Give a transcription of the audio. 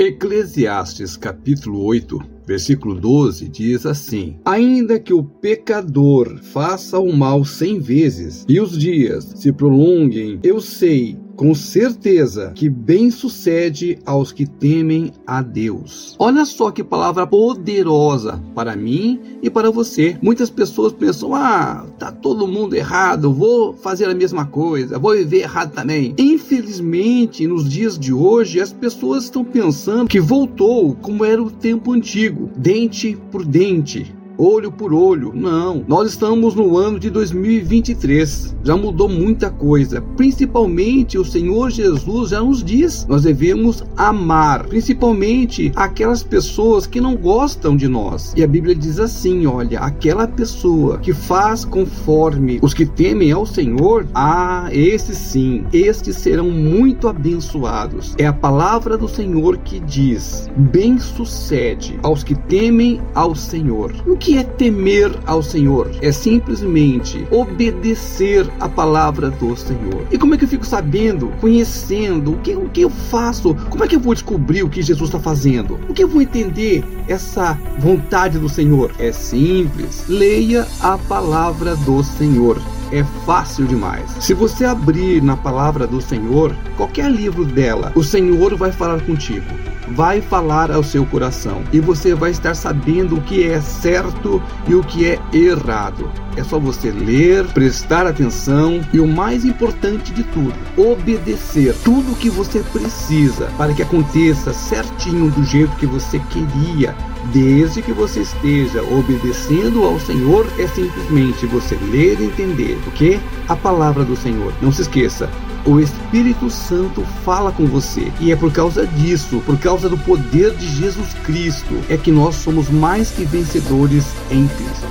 Eclesiastes capítulo 8, versículo 12 diz assim: Ainda que o pecador faça o mal cem vezes e os dias se prolonguem, eu sei com certeza que bem sucede aos que temem a Deus. Olha só que palavra poderosa para mim e para você. Muitas pessoas pensam: ah, tá todo mundo errado, vou fazer a mesma coisa, vou viver errado também. Infelizmente, nos dias de hoje, as pessoas estão pensando que voltou como era o tempo antigo, dente por dente, olho por olho. Não, nós estamos no ano de 2023. Já mudou muita coisa. Principalmente o Senhor Jesus já nos diz: nós devemos amar, principalmente aquelas pessoas que não gostam de nós. E a Bíblia diz assim: olha, aquela pessoa que faz conforme os que temem ao Senhor, ah, esses sim, estes serão muito abençoados. É a palavra do Senhor que diz: bem sucede aos que temem ao Senhor. O que que é temer ao Senhor? É simplesmente obedecer a palavra do Senhor. E como é que eu fico sabendo, conhecendo, o que, o que eu faço? Como é que eu vou descobrir o que Jesus está fazendo? O que eu vou entender essa vontade do Senhor? É simples. Leia a palavra do Senhor é fácil demais. Se você abrir na palavra do Senhor, qualquer livro dela, o Senhor vai falar contigo vai falar ao seu coração e você vai estar sabendo o que é certo e o que é errado. É só você ler, prestar atenção e o mais importante de tudo, obedecer tudo o que você precisa para que aconteça certinho do jeito que você queria. Desde que você esteja obedecendo ao Senhor, é simplesmente você ler e entender, ok? A palavra do Senhor. Não se esqueça, o Espírito Santo fala com você. E é por causa disso, por causa do poder de Jesus Cristo, é que nós somos mais que vencedores em Cristo.